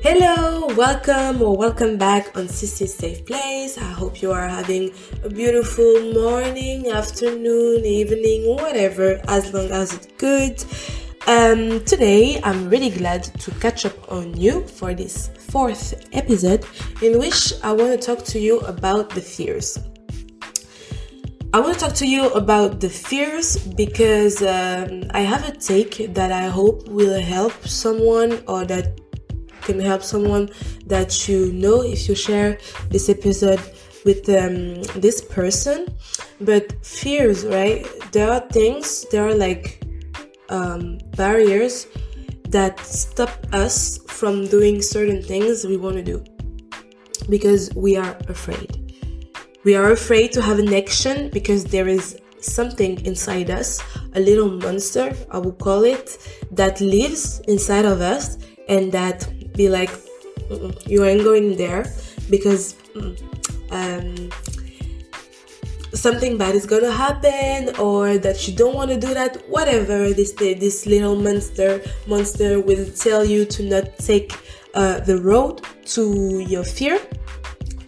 Hello, welcome or welcome back on Cici's Safe Place. I hope you are having a beautiful morning, afternoon, evening, whatever, as long as it's good. Um, today, I'm really glad to catch up on you for this fourth episode in which I want to talk to you about the fears. I want to talk to you about the fears because um, I have a take that I hope will help someone or that can help someone that you know if you share this episode with um, this person. But fears, right? There are things, there are like um, barriers that stop us from doing certain things we want to do because we are afraid. We are afraid to have an action because there is something inside us, a little monster, I would call it, that lives inside of us and that be like, you ain't going there because um, something bad is gonna happen or that you don't want to do that whatever this this little monster monster will tell you to not take uh, the road to your fear.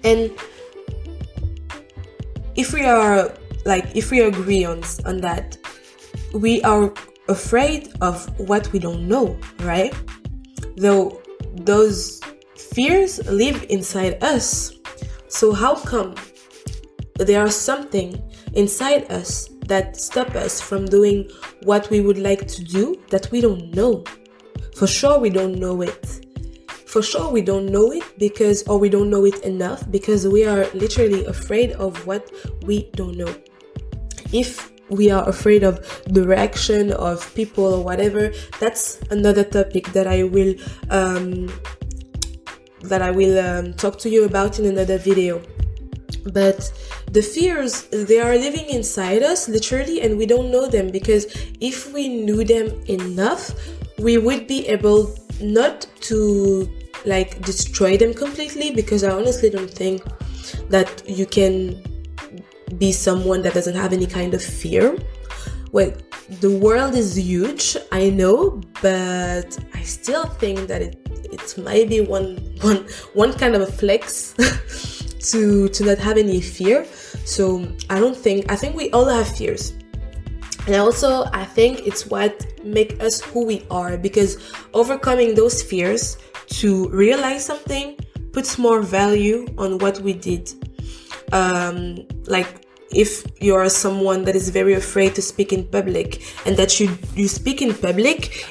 And if we are like if we agree on on that we are afraid of what we don't know right? Though those fears live inside us. So how come there are something inside us that stop us from doing what we would like to do that we don't know? For sure we don't know it. For sure we don't know it because or we don't know it enough because we are literally afraid of what we don't know. If we are afraid of the reaction of people or whatever that's another topic that i will um, that i will um, talk to you about in another video. But the fears they are living inside us literally and we don't know them because if we knew them enough we would be able not to like destroy them completely because I honestly don't think that you can be someone that doesn't have any kind of fear. Well, the world is huge, I know, but I still think that it it might be one one one kind of a flex to to not have any fear. So I don't think I think we all have fears. And also I think it's what make us who we are because overcoming those fears to realize something puts more value on what we did. Um, like if you're someone that is very afraid to speak in public and that you you speak in public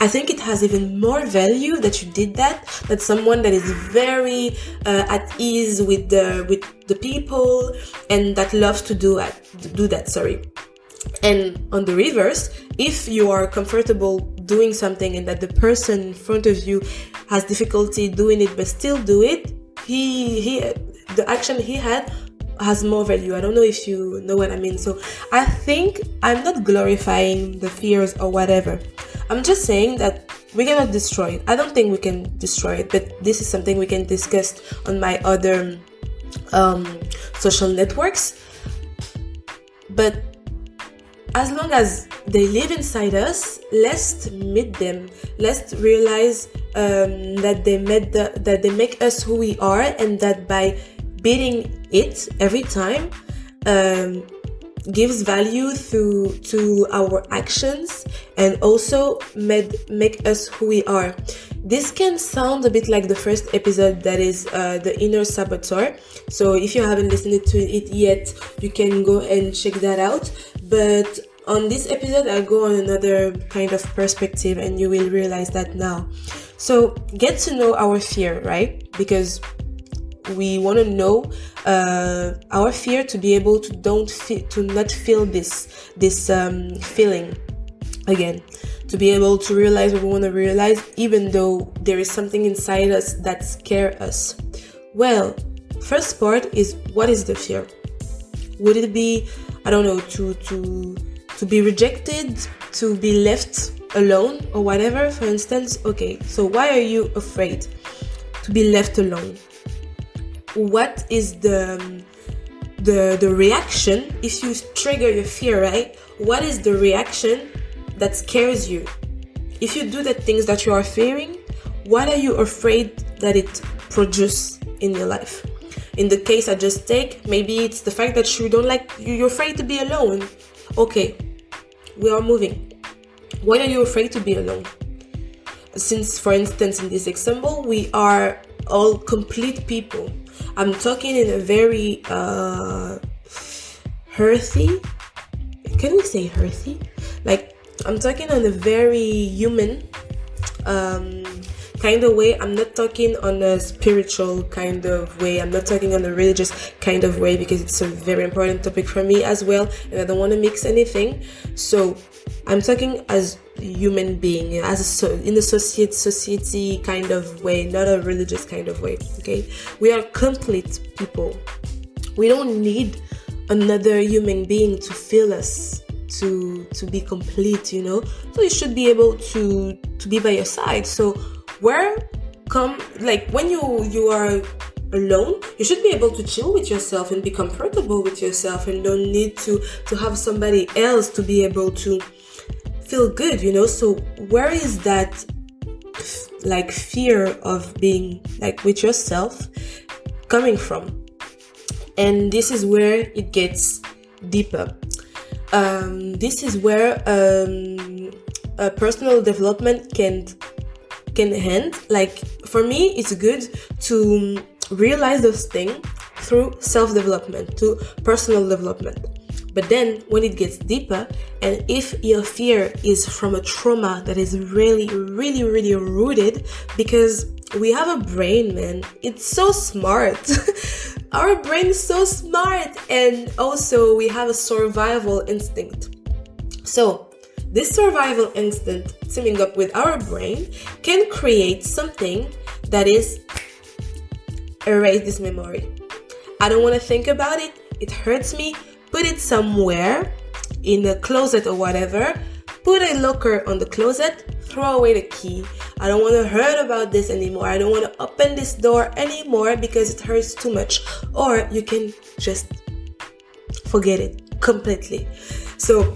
I think it has even more value that you did that that someone that is very uh, at ease with the with the people and that loves to do at, do that sorry. And on the reverse if you are comfortable doing something and that the person in front of you has difficulty doing it but still do it he he the action he had has more value. I don't know if you know what i mean. So i think i'm not glorifying the fears or whatever. I'm just saying that we cannot destroy it. I don't think we can destroy it but this is something we can discuss on my other um, social networks. But as long as they live inside us, let's meet them. Let's realize um, that they made the, that they make us who we are, and that by beating it every time um, gives value through to our actions and also made make us who we are. This can sound a bit like the first episode that is uh, the inner saboteur. So if you haven't listened to it yet, you can go and check that out. But on this episode, I'll go on another kind of perspective and you will realize that now. So, get to know our fear, right? Because we want to know uh, our fear to be able to don't feel to not feel this this um, feeling again to be able to realize what we want to realize even though there is something inside us that scare us well first part is what is the fear would it be i don't know to to to be rejected, to be left alone, or whatever. For instance, okay, so why are you afraid to be left alone? What is the um, the the reaction? If you trigger your fear, right? What is the reaction that scares you? If you do the things that you are fearing, what are you afraid that it produce in your life? In the case i just take maybe it's the fact that you don't like you're afraid to be alone. Okay we are moving. Why are you afraid to be alone? Since for instance in this example we are all complete people i'm talking in a very uh healthy can we say healthy like i'm talking on a very human um kind of way. I'm not talking on a spiritual kind of way. I'm not talking on a religious kind of way because it's a very important topic for me as well, and I don't want to mix anything. So I'm talking as human being, as a so, in the society society kind of way, not a religious kind of way. Okay, we are complete people. We don't need another human being to feel us to to be complete you know so you should be able to to be by your side so where come like when you you are alone you should be able to chill with yourself and be comfortable with yourself and don't need to to have somebody else to be able to feel good you know so where is that like fear of being like with yourself coming from and this is where it gets deeper um, this is where um, personal development can can end. Like for me, it's good to realize those things through self development, to personal development. But then when it gets deeper, and if your fear is from a trauma that is really, really, really rooted, because we have a brain, man, it's so smart. Our brain is so smart, and also we have a survival instinct. So this survival instinct teaming up with our brain can create something that is erase this memory. I don't want to think about it. It hurts me. Put it somewhere in the closet or whatever. Put a locker on the closet. Throw away the key. I don't want to hear about this anymore. I don't want to open this door anymore because it hurts too much. Or you can just forget it completely. So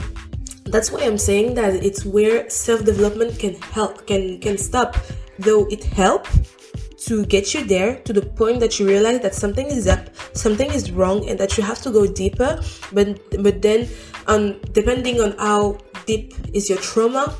that's why i'm saying that it's where self-development can help can can stop though it help to get you there to the point that you realize that something is up something is wrong and that you have to go deeper. But but then um depending on how deep is your trauma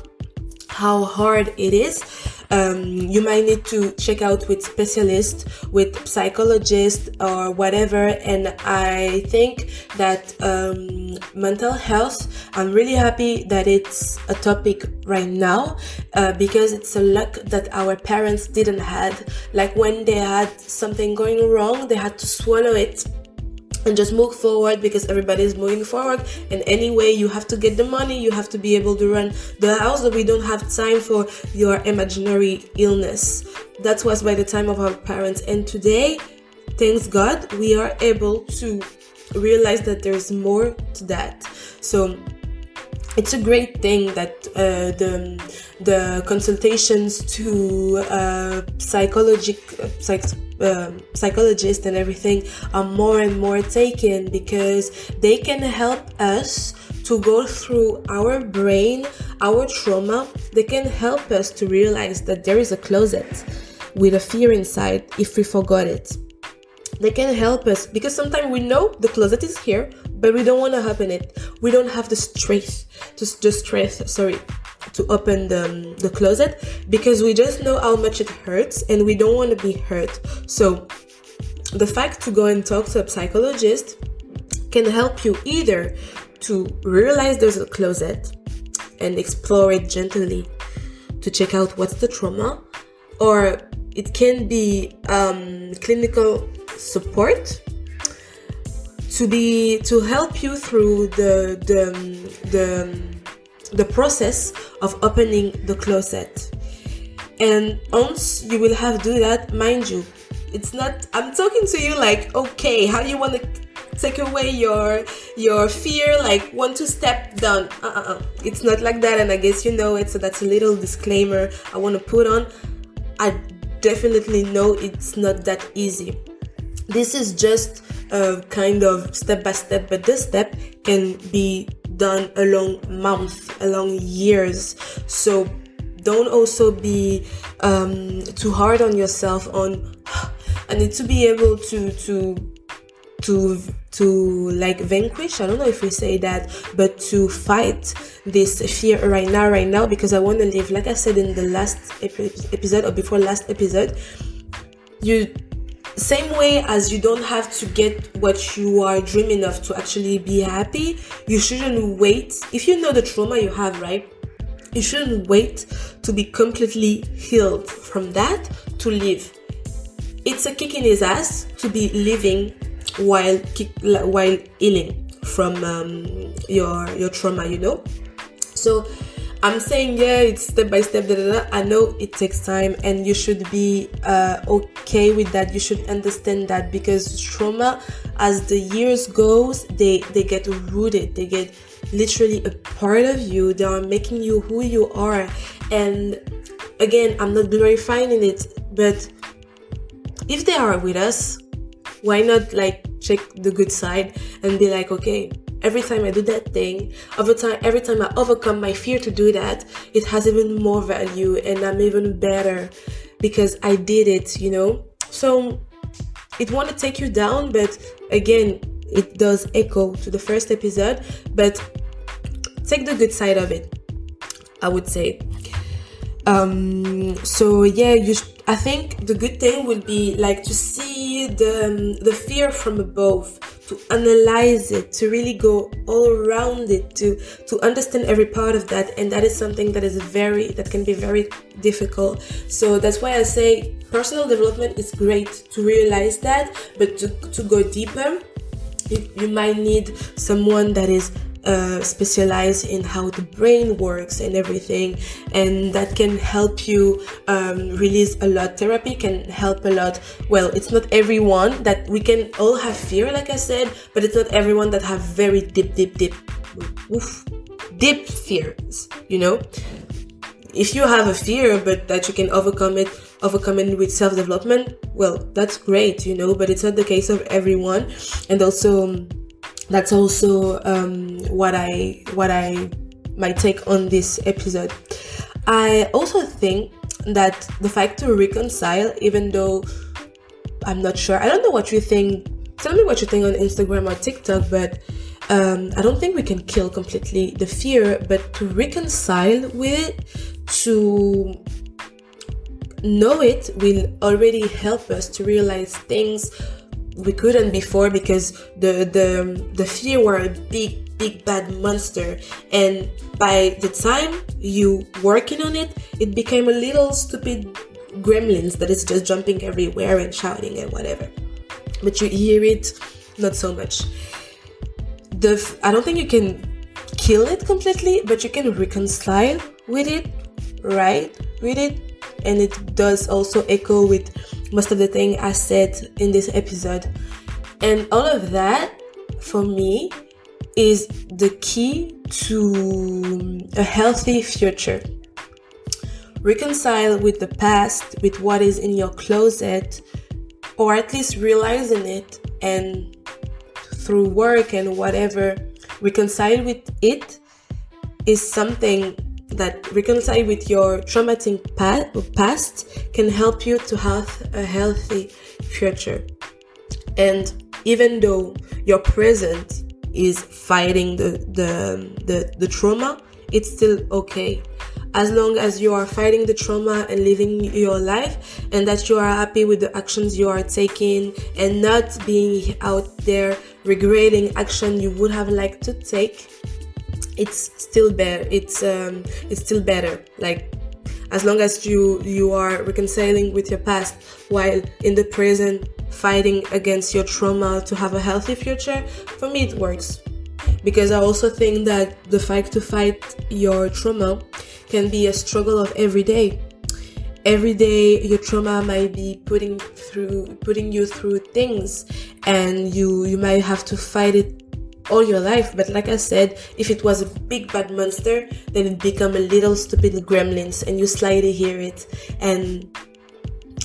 how hard it is um, you might need to check out with specialists with psychologists or whatever. And i think that um, mental health i'm really happy that it's a topic right now uh, because it's a luck that our parents didn't had. Like when they had something going wrong they had to swallow it and just move forward because everybody is moving forward. And anyway you have to get the money you have to be able to run the house that we don't have time for your imaginary illness. That was by the time of our parents. And today thanks god we are able to realize that there's more to that. So it's a great thing that uh, the the consultations to uh, psychologic uh, psych, uh, psychologists and everything are more and more taken because they can help us to go through our brain, our trauma. They can help us to realize that there is a closet with a fear inside if we forgot it. They can help us because sometimes we know the closet is here, but we don't want to open it. We don't have the strength to the strength, sorry, to open the, the closet because we just know how much it hurts and we don't want to be hurt. So the fact to go and talk to a psychologist can help you either to realize there's a closet and explore it gently to check out what's the trauma or it can be um, clinical support to be to help you through the the the, the process of opening the closet. And once you will have do that mind you it's not i'm talking to you like okay how do you want to take away your your fear like one two step down. Uh-uh. it's not like that and i guess you know it so that's a little disclaimer i want to put on. I definitely know it's not that easy this is just a kind of step by step, but this step can be done along months, along years. So don't also be um, too hard on yourself on I need to be able to to to to like vanquish i don't know if we say that but to fight this fear right now right now because i want to live like i said in the last episode or before last episode you same way as you don't have to get what you are dreaming of to actually be happy you shouldn't wait. If you know the trauma you have right you shouldn't wait to be completely healed from that to live. It's a kick in his ass to be living while while healing from um, your your trauma you know? So i'm saying yeah it's step by step da, da, da. i know it takes time and you should be uh, okay with that. You should understand that because trauma as the years goes they they get rooted. They get literally a part of you. They are making you who you are. And again i'm not glorifying it but if they are with us why not like check the good side and be like okay every time i do that thing every time every time i overcome my fear to do that it has even more value and i'm even better because i did it you know? So it want to take you down but again it does echo to the first episode but take the good side of it i would say. Um so yeah you sh- i think the good thing would be like to see the um, the fear from above to analyze it to really go all around it to to understand every part of that. And that is something that is very that can be very difficult. So that's why i say personal development is great to realize that but to, to go deeper you, you might need someone that is uh, specialize in how the brain works and everything and that can help you um, release a lot. Therapy can help a lot. Well it's not everyone that we can all have fear like i said but it's not everyone that have very deep deep deep oof, deep fears you know? If you have a fear but that you can overcome it overcome it with self-development well that's great you know but it's not the case of everyone. And also that's also um, what I what I my take on this episode. I also think that the fact to reconcile, even though I'm not sure, I don't know what you think. Tell me what you think on Instagram or TikTok, but um, I don't think we can kill completely the fear, but to reconcile with it, to know it will already help us to realize things we couldn't before because the the the fear were a big big bad monster. And by the time you working on it it became a little stupid gremlins that is just jumping everywhere and shouting and whatever. But you hear it not so much. The i don't think you can kill it completely but you can reconcile with it right with it. And it does also echo with most of the thing I said in this episode. And all of that for me is the key to um, a healthy future. Reconcile with the past, with what is in your closet, or at least realizing it and through work and whatever, reconcile with it is something that reconcile with your traumatic past can help you to have a healthy future. And even though your present is fighting the, the, the, the trauma, it's still okay. As long as you are fighting the trauma and living your life, and that you are happy with the actions you are taking and not being out there regretting action you would have liked to take, it's still better it's um it's still better. Like as long as you you are reconciling with your past while in the present fighting against your trauma to have a healthy future for me it works. Because i also think that the fight to fight your trauma can be a struggle of every day. Every day your trauma might be putting through putting you through things and you you might have to fight it all your life. But like I said, if it was a big bad monster, then it become a little stupid gremlins and you slightly hear it. And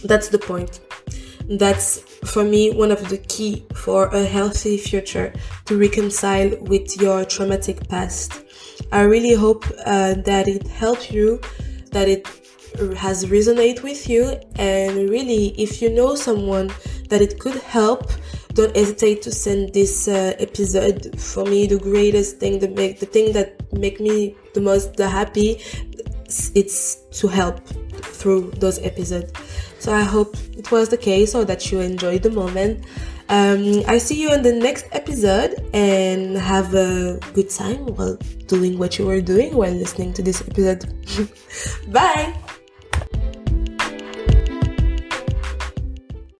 that's the point. That's for me one of the key for a healthy future to reconcile with your traumatic past. I really hope uh, that it helped you that it has resonate with you and really if you know someone that it could help don't hesitate to send this uh, episode for me the greatest thing that make the thing that make me the most the happy it's to help through those episodes so i hope it was the case or that you enjoyed the moment um, I see you in the next episode and have a good time while doing what you were doing while listening to this episode. Bye!